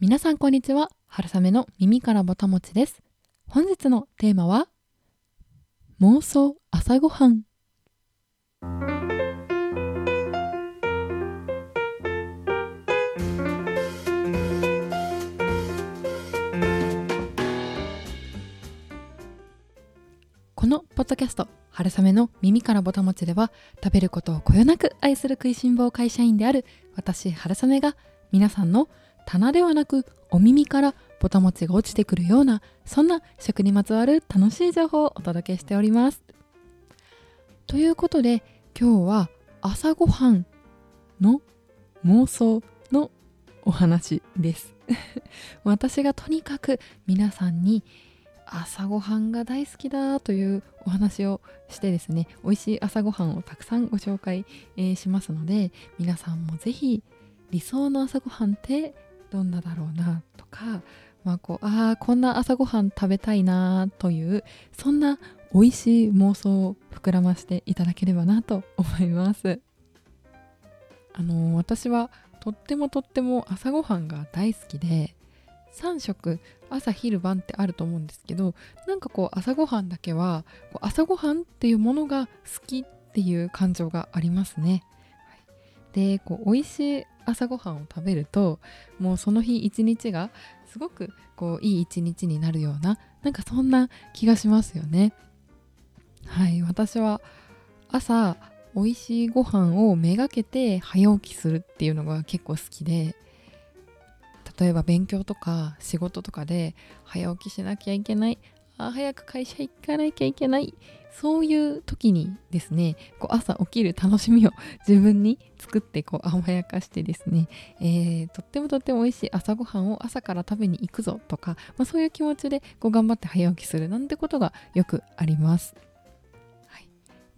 皆さんこんにちは。春雨の耳からぼたもちです。本日のテーマは妄想朝ごはん。このポッドキャスト「春雨の耳からぼたもち」では食べることをこよなく愛する食いしん坊会社員である私春雨が皆さんの棚ではなくお耳からぼたもちが落ちてくるようなそんな食にまつわる楽しい情報をお届けしております。ということで今日は朝ごはんの妄想のお話です 私がとにかく皆さんに朝ごはんが大好きだというお話をしてですね美味しい朝ごはんをたくさんご紹介、えー、しますので皆さんも是非理想の朝ごはんってどんなだろうなとか、まあ、こうああこんな朝ごはん食べたいなというそんな美味しい妄想を膨らましていただければなと思いますあの私はとってもとっても朝ごはんが大好きで3食朝昼晩ってあると思うんですけどなんかこう朝ごはんだけはこう朝ごはんっていうものが好きっていう感情がありますね。はい、でこう美味しい朝ごはんを食べるともうその日一日がすごくこういい一日になるようななんかそんな気がしますよね。はい私は朝美味しいご飯をめがけて早起きするっていうのが結構好きで例えば勉強とか仕事とかで早起きしなきゃいけないあ早く会社行かなきゃいけないそういう時にですねこう朝起きる楽しみを 自分に作ってこう甘やかしてですね、えー、とってもとっても美味しい朝ごはんを朝から食べに行くぞとか、まあ、そういう気持ちでこう頑張って早起きするなんてことがよくあります。はい、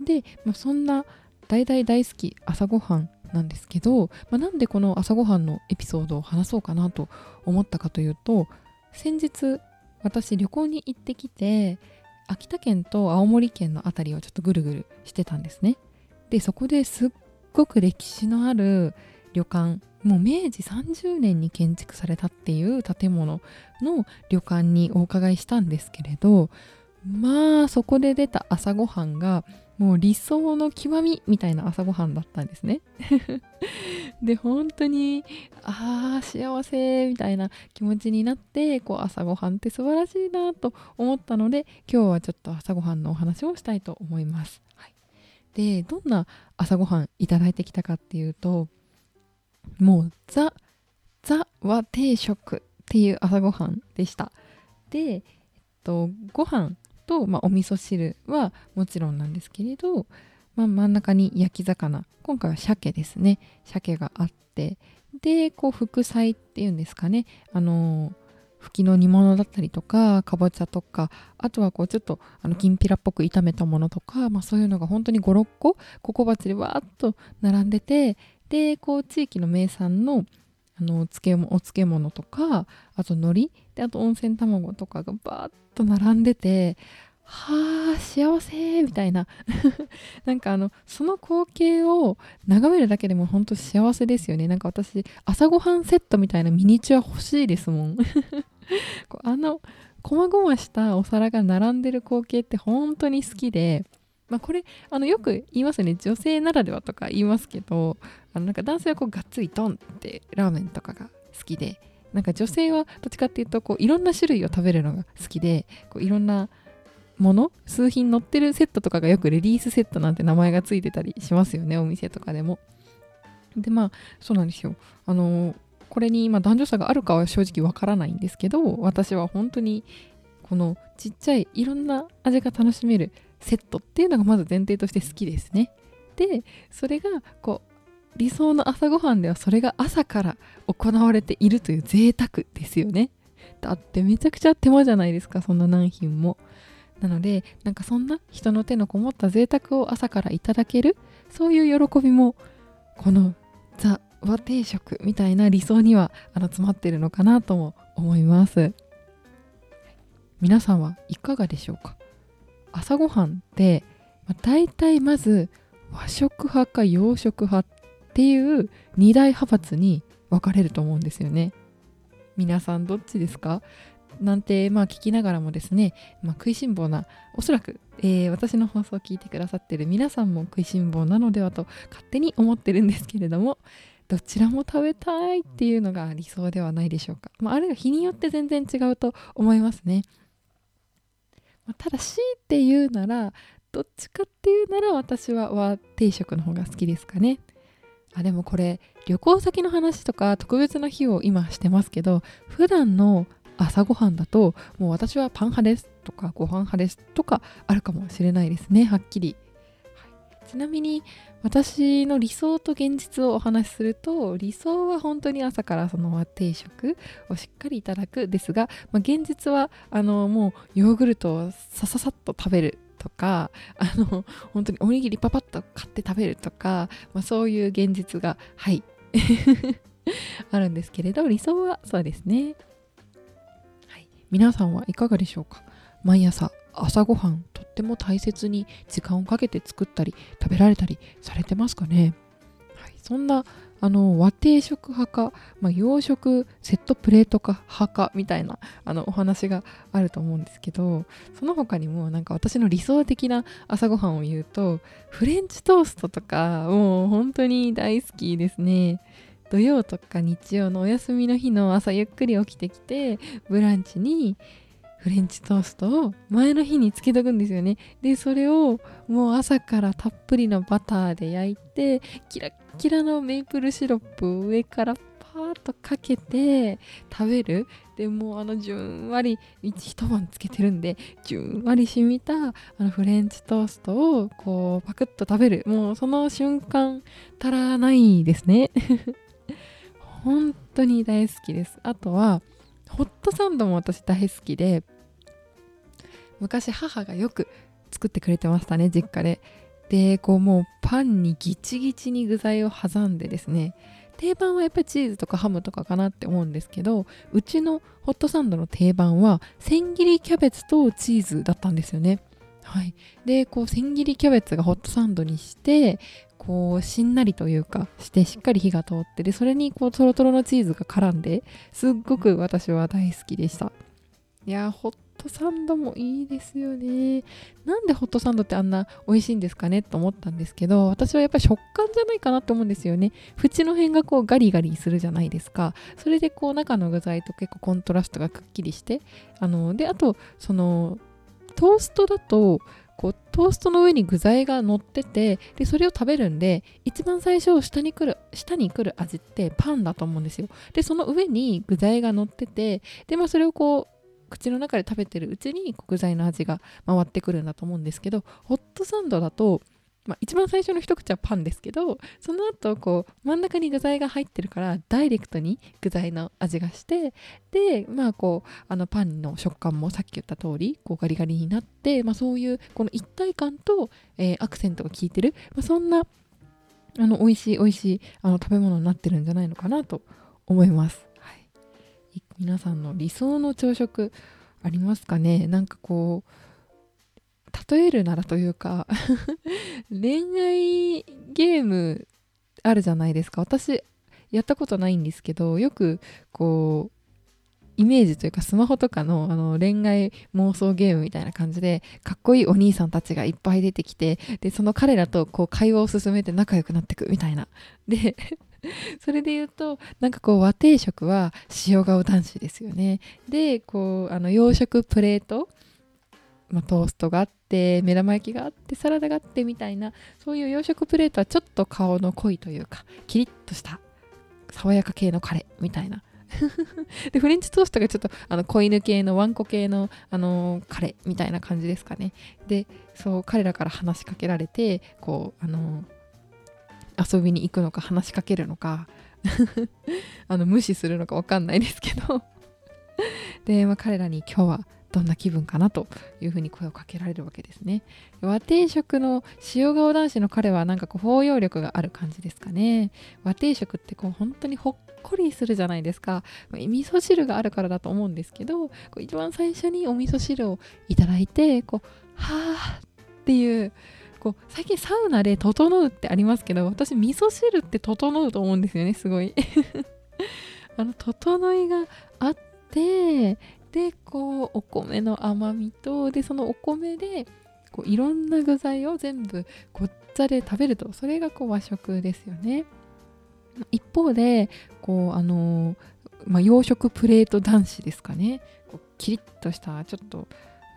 で、まあ、そんな大大大好き朝ごはんなんですけど、まあ、なんでこの朝ごはんのエピソードを話そうかなと思ったかというと先日私旅行に行ってきて秋田県と青森県の辺りをちょっとぐるぐるしてたんですね。でそこですっごく歴史のある旅館もう明治30年に建築されたっていう建物の旅館にお伺いしたんですけれどまあそこで出た朝ごはんがもう理想の極みみたいな朝ごはんだったんですね。で本当にああ幸せみたいな気持ちになってこう朝ごはんって素晴らしいなと思ったので今日はちょっと朝ごはんのお話をしたいと思います、はい、でどんな朝ごはんいただいてきたかっていうともうザザ和定食っていう朝ごはんでした。で、えっと、ご飯と、まあ、お味噌汁はもちろんなんですけれど、まあ、真ん中に焼き魚。今回は鮭ですね。鮭があって。でこう副菜っていうんですかね。あのふきの煮物だったりとかかぼちゃとか。あとはこうちょっとあのきんぴらっぽく炒めたものとか、まあ、そういうのが本当に56個ココバチでわーっと並んでて。でこう地域の名産のあの漬お漬物とかあと海苔。であと温泉卵とかがバーッと並んでてはあ幸せみたいな。なんかあのその光景を眺めるだけでも本当幸せですよね。なんか私朝ごはんセットみたいなミニチュア欲しいですもん。あのこまごましたお皿が並んでる光景って本当に好きで。まあ、これあのよく言いますね。女性ならではとか言いますけどあのなんか男性はこうがっつりドンってラーメンとかが好きでなんか女性はどっちかっていうとこういろんな種類を食べるのが好きでこういろんなもの数品載ってるセットとかがよくレディースセットなんて名前がついてたりしますよねお店とかでも。でまあそうなんですよ。あのこれに今男女差があるかは正直わからないんですけど私は本当にこのちっちゃいいろんな味が楽しめるセットっていうのがまず前提として好きですね。でそれがこう理想の朝ごはんではそれが朝から行われているという贅沢ですよね。だってめちゃくちゃ手間じゃないですかそんな何品も。なのでなんかそんな人の手のこもった贅沢を朝からいただけるそういう喜びもこのザ・和定食みたいな理想にはあの詰まってるのかなとも思います。皆さんはいかがでしょうか？朝ごはんって、まあ、大体まず和食派か洋食派っていう二大派閥に分かれると思うんですよね。皆さんどっちですか？なんてまあ聞きながらもですね、まあ、食いしん坊なおそらく、えー、私の放送を聞いてくださってる皆さんも食いしん坊なのではと勝手に思ってるんですけれどもどちらも食べたいっていうのが理想ではないでしょうか、まあ、あるいは日によって全然違うと思いますね、ただ強いて言うならどっちかっていうなら私は和定食の方が好きですかね。あでもこれ旅行先の話とか特別な日を今してますけど普段の朝ごはんだともう私はパン派ですとかご飯派ですとかあるかもしれないですねはっきり、ちなみに私の理想と現実をお話しすると理想は本当に朝からその定食をしっかりいただくですが、まあ、現実はあのもうヨーグルトをさささっと食べるとかあの本当におにぎりパパッと買って食べるとか、まあ、そういう現実がはい あるんですけれど理想はそうですね。はい。皆さんはいかがでしょうか？毎朝朝ごはんとっても大切に時間をかけて作ったり食べられたりされてますかね、はい、そんなあの和定食派か、まあ、洋食セットプレートか派かみたいなあのお話があると思うんですけどその他にもなんか私の理想的な朝ごはんを言うとフレンチトーストとかもう本当に大好きですね。土曜とか日曜のお休みの日の朝ゆっくり起きてきてブランチにフレンチトーストを前の日につけとくんですよね。でそれをもう朝からたっぷりのバターで焼いてキラッキラのメイプルシロップを上からパーッとかけて食べる。でもうあのじゅんわり一晩つけてるんでじゅんわり染みたあのフレンチトーストをこうパクッと食べる。もうその瞬間足らないですね。本当に大好きです。あとはホットサンドも私大好きで昔母がよく作ってくれてましたね実家で。でこうもうパンにギチギチに具材を挟んでですね定番はやっぱりチーズとかハムとかかなって思うんですけどうちのホットサンドの定番は千切りキャベツとチーズだったんですよね。はい、でこう千切りキャベツがホットサンドにしてこうしんなりというかしてしっかり火が通ってでそれにこうトロトロのチーズが絡んですっごく私は大好きでした。いやホットサンドもいいですよね。なんでホットサンドってあんな美味しいんですかねと思ったんですけど私はやっぱり食感じゃないかなと思うんですよね。縁の辺がこうガリガリするじゃないですか。それでこう中の具材と結構コントラストがくっきりしてあのであとそのトーストだとこうトーストの上に具材が乗っててでそれを食べるんで一番最初下に来る下に来る味ってパンだと思うんですよ。でその上に具材が乗っててでまあそれをこう口の中で食べてるうちに具材の味が回ってくるんだと思うんですけどホットサンドだとまあ、一番最初の一口はパンですけどその後こう真ん中に具材が入ってるからダイレクトに具材の味がしてでまあこうあのパンの食感もさっき言った通りこうガリガリになって、まあ、そういうこの一体感と、えー、アクセントが効いてる、まあ、そんなあの美味しい美味しいあの食べ物になってるんじゃないのかなと思います、はい、皆さんの理想の朝食ありますかね？なんかこう例えるならというか 恋愛ゲームあるじゃないですか。私やったことないんですけどよくこうイメージというかスマホとかのあの恋愛妄想ゲームみたいな感じでかっこいいお兄さんたちがいっぱい出てきてでその彼らとこう会話を進めて仲良くなってくみたいな。で それで言うとなんかこう和定食は塩顔男子ですよね。でこうあの洋食プレートまあ、トーストがあって目玉焼きがあってサラダがあってみたいなそういう洋食プレートはちょっと顔の濃いというかキリッとした爽やか系のカレーみたいな。でフレンチトーストがちょっとあの子犬系のワンコ系の、あのー、カレーみたいな感じですかね。でそう彼らから話しかけられてこうあのー、遊びに行くのか話しかけるのか あの無視するのか分かんないですけど。で、まあ、彼らに今日はどんな気分かなというふうに声をかけられるわけですね。和定食の塩顔男子の彼はなんかこう包容力がある感じですかね。和定食ってこう本当にほっこりするじゃないですか。味噌汁があるからだと思うんですけどこう一番最初にお味噌汁をいただいてこうはあっていうこう最近サウナで整うってありますけど私味噌汁って整うと思うんですよねすごい。あの整いがあってでこうお米の甘みとでそのお米でこういろんな具材を全部ごっちゃで食べると。それがこう和食ですよね。一方でこうあのまあ、洋食プレート男子ですかね。こうキリッとしたちょっと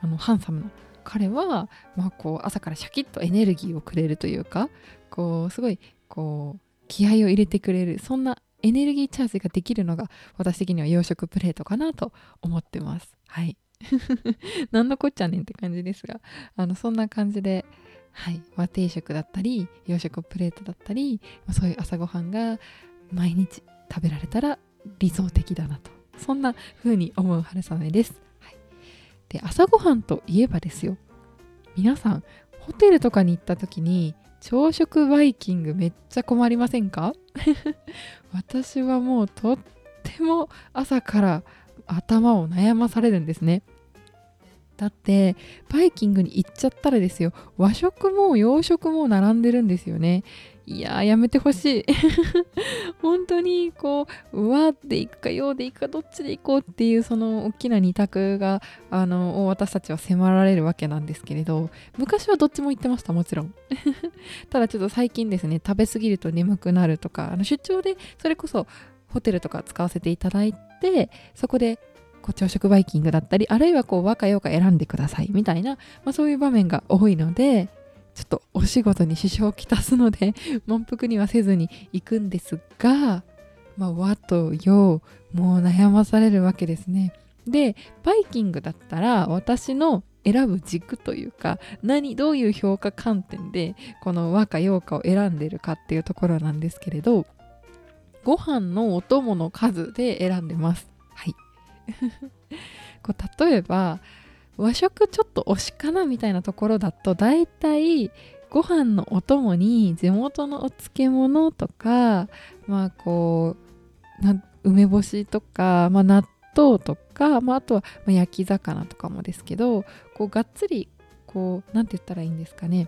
あのハンサムな彼は、まあ、こう朝からシャキッとエネルギーをくれるというかこうすごいこう気合を入れてくれるそんなエネルギーチャージができるのが私的には洋食プレートかなと思ってます。はい。何のこっちゃねんって感じですがあのそんな感じで、はい、和定食だったり洋食プレートだったり、ま、そういう朝ごはんが毎日食べられたら理想的だなと。そんな風に思う春雨です、はい、で朝ごはんといえばですよ。皆さんホテルとかに行った時に朝食バイキングめっちゃ困りませんか？私はもうとっても朝から頭を悩まされるんですね。だってバイキングに行っちゃったらですよ。和食も洋食も並んでるんですよね。いややめてほしい。本当にこう和で行くか洋で行くかどっちで行こうっていうその大きな二択があの私たちは迫られるわけなんですけれど昔はどっちも行ってましたもちろん。ただちょっと最近ですね食べ過ぎると眠くなるとかあの出張でそれこそホテルとか使わせていただいてそこでこう朝食バイキングだったりあるいはこう和歌洋歌選んでくださいみたいな、まあ、そういう場面が多いのでちょっとお仕事に支障をきたすので 満腹にはせずに行くんですが、まあ、和と洋もう悩まされるわけですね。でバイキングだったら私の選ぶ軸というか何どういう評価観点でこの和か洋かを選んでるかっていうところなんですけれどご飯のお供の数で選んでます。はい。こう例えば和食ちょっと推しかなみたいなところだと大体ご飯のお供に地元のお漬物とかまあこう梅干しとか、まあ、納豆とか、まあ、あとは焼き魚とかもですけどこうがっつりこう何て言ったらいいんですかね。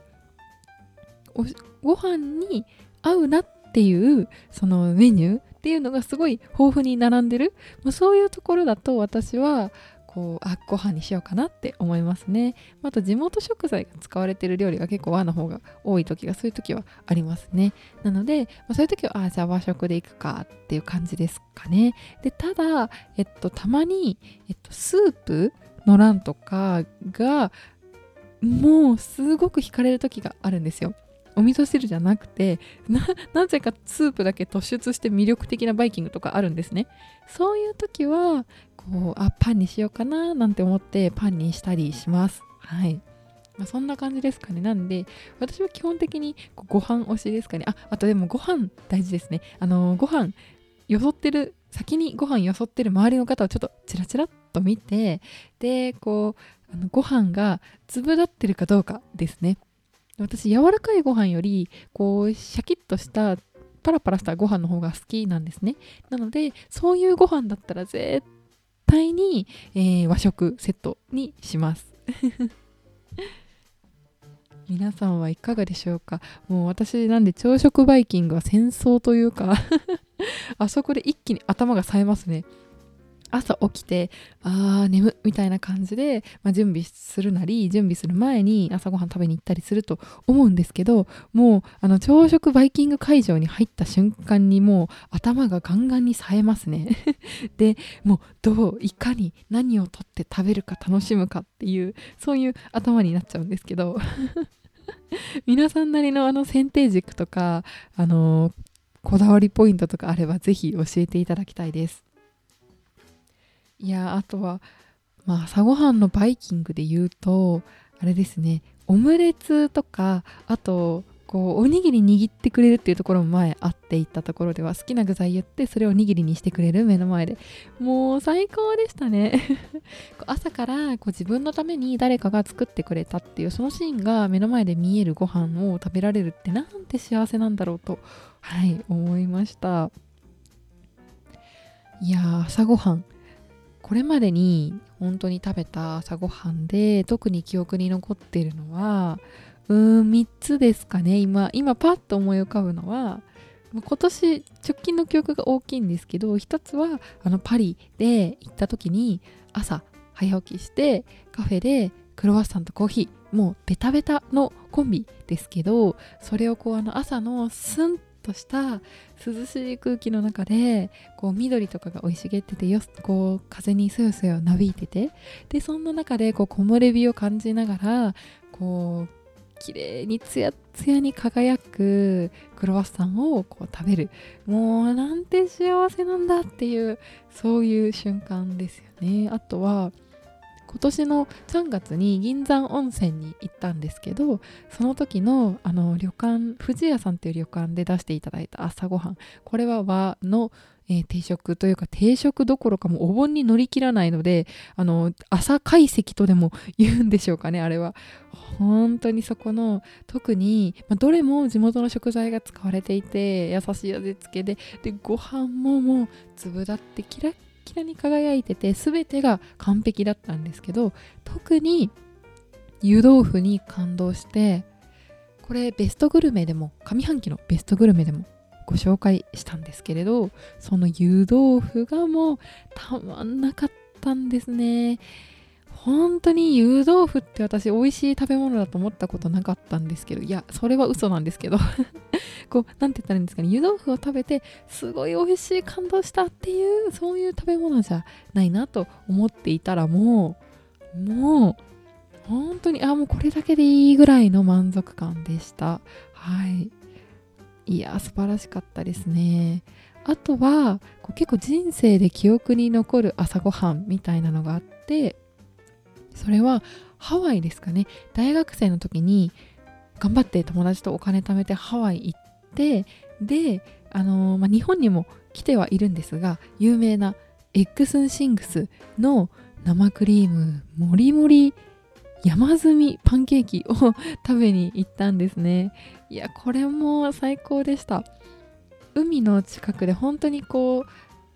ご飯に合うなっていうそのメニューっていうのがすごい豊富に並んでる、まあ、そういうところだと私はこうあご飯にしようかなって思いますね。あと地元食材が使われてる料理が結構和の方が多い時がそういう時はありますね。なので、まあ、そういう時はあじゃあ和食でいくかっていう感じですかね。でただえっとたまに、えっと、スープの欄とかがもうすごく惹かれる時があるんですよ。お味噌汁じゃなくてなぜかスープだけ突出して魅力的なバイキングとかあるんですねそういう時はこうあパンにしようかななんて思ってパンにしたりしますはいまあ、そんな感じですかね。なんで、私は基本的にご飯推しですかね。あ、あとでもご飯大事ですね。あのー、ご飯よそってる、先にご飯よそってる周りの方をちょっとチラチラっと見て、で、こう、あのご飯が粒立ってるかどうかですね。私柔らかいご飯よりこうシャキッとしたパラパラしたご飯の方が好きなんですね。なのでそういうご飯だったら絶対に、えー、和食セットにします。皆さんはいかがでしょうか？もう私なんで朝食バイキングは戦争というか あそこで一気に頭が冴えますね。朝起きてあー眠みたいな感じで、まあ、準備するなり準備する前に朝ごはん食べに行ったりすると思うんですけどもうあの朝食バイキング会場に入った瞬間にもう頭がガンガンに冴えますね。でもうどういかに何をとって食べるか楽しむかっていうそういう頭になっちゃうんですけど。皆さんなりのあの選定軸とかあのこだわりポイントとかあればぜひ教えていただきたいです。いやあとは、まあ、朝ごはんのバイキングで言うとあれですねオムレツとかあとこうおにぎり握ってくれるっていうところも前あって行ったところでは好きな具材言ってそれをおにぎりにしてくれる目の前で。もう最高でしたね。朝からこう自分のために誰かが作ってくれたっていうそのシーンが目の前で見えるご飯を食べられるってなんて幸せなんだろうとはい思いました。いや朝ごはん。これまでに本当に食べた朝ごはんで特に記憶に残ってるのはうーん3つですかね。今今パッと思い浮かぶのは今年直近の記憶が大きいんですけど一つはあのパリで行った時に朝早起きしてカフェでクロワッサンとコーヒーもうベタベタのコンビですけどそれをこうあの朝のスンとした涼しい空気の中でこう緑とかが生い茂っててよこう風にそよそよなびいててでそんな中でこう木漏れ日を感じながらこう綺麗にツヤツヤに輝くクロワッサンをこう食べる。もうなんて幸せなんだっていうそういう瞬間ですよね。あとは今年の3月に銀山温泉に行ったんですけどその時のあの旅館富士屋さんっていう旅館で出していただいた朝ごはん。これは和の、えー、定食というか定食どころかもうお盆に乗り切らないのであの朝懐石とでも言うんでしょうかねあれは。本当にそこの特に、まあ、どれも地元の食材が使われていて優しい味付けででご飯ももう粒だってキラッキラに輝いてて全てが完璧だったんですけど特に湯豆腐に感動してこれベストグルメでも上半期のベストグルメでもご紹介したんですけれどその湯豆腐がもうたまんなかったんですね。本当に湯豆腐って私美味しい食べ物だと思ったことなかったんですけどいやそれは嘘なんですけど。こう何て言ったらいいんですかね。湯豆腐を食べてすごい美味しい感動したっていうそういう食べ物じゃないなと思っていたらもうもう本当にあもうこれだけでいいぐらいの満足感でした。はい。いや素晴らしかったですね。あとはこう結構人生で記憶に残る朝ごはんみたいなのがあってそれはハワイですかね。大学生の時に頑張って友達とお金貯めてハワイ行ってであのー、まあ、日本にも来てはいるんですが有名なエッグスンシングスの生クリームもりもり山積みパンケーキを食べに行ったんですね。いやこれも最高でした。海の近くで本当にこう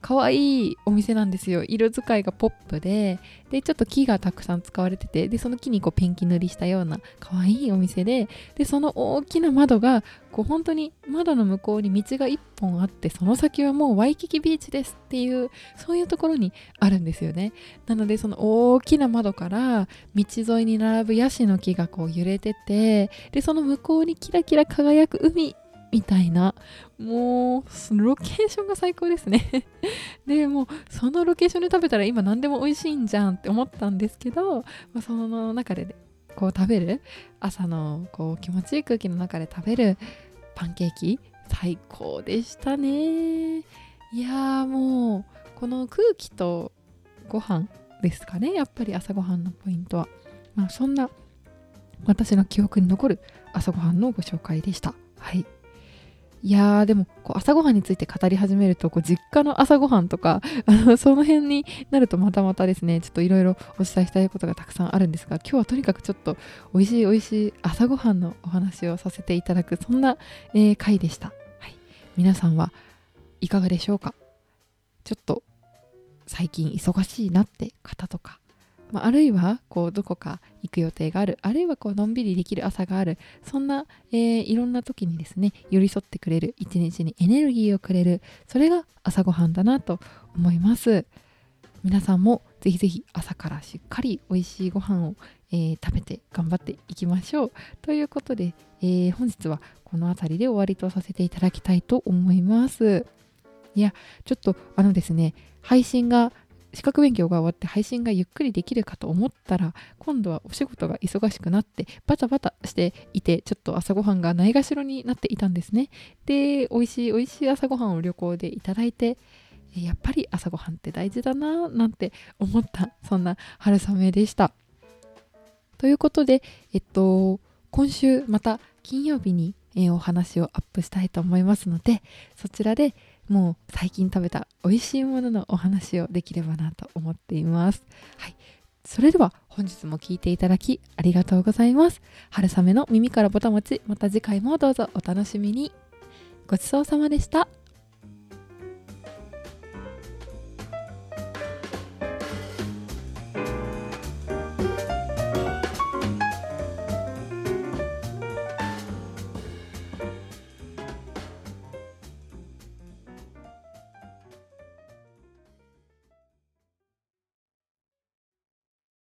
可愛いお店なんですよ。色使いがポップで。でちょっと木がたくさん使われてて。でその木にこうペンキ塗りしたような可愛いお店で。でその大きな窓がこう本当に窓の向こうに道が1本あってその先はもうワイキキビーチですっていうそういうところにあるんですよね。なのでその大きな窓から道沿いに並ぶヤシの木がこう揺れてて。でその向こうにキラキラ輝く海みたいな。もうロケーションが最高ですね。でもうそのロケーションで食べたら今何でも美味しいんじゃんって思ったんですけど、まあ、その中でこう食べる朝のこう気持ちいい空気の中で食べるパンケーキ最高でしたね。いやもうこの空気とご飯ですかね。やっぱり朝ごはんのポイントは。まあそんな私の記憶に残る朝ごはんのご紹介でした。はい。いやーでもこう朝ごはんについて語り始めるとこう実家の朝ごはんとか あのその辺になるとまたまたですねちょっといろいろお伝えしたいことがたくさんあるんですが今日はとにかくちょっと美味しい美味しい朝ごはんのお話をさせていただくそんな、えー、回でした、はい、皆さんはいかがでしょうか？ちょっと最近忙しいなって方とか。まあ、あるいはこうどこか行く予定がある。あるいはこうのんびりできる朝がある。そんな、えー、いろんな時にですね寄り添ってくれる。一日にエネルギーをくれる。それが朝ごはんだなと思います。皆さんもぜひぜひ朝からしっかり美味しいご飯を、えー、食べて頑張っていきましょう。ということで、えー、本日はこの辺りで終わりとさせていただきたいと思います。いやちょっとあのですね配信が資格勉強が終わって配信がゆっくりできるかと思ったら今度はお仕事が忙しくなってバタバタしていてちょっと朝ごはんがないがしろになっていたんですね。で美味しい美味しい朝ごはんを旅行でいただいてやっぱり朝ごはんって大事だななんて思ったそんな春雨でした。ということでえっと今週また金曜日にお話をアップしたいと思いますのでそちらでもう最近食べた美味しいもののお話をできればなと思っています。はい。それでは本日も聴いていただきありがとうございます。春雨の耳からぼたもち、また次回もどうぞお楽しみに。ごちそうさまでした。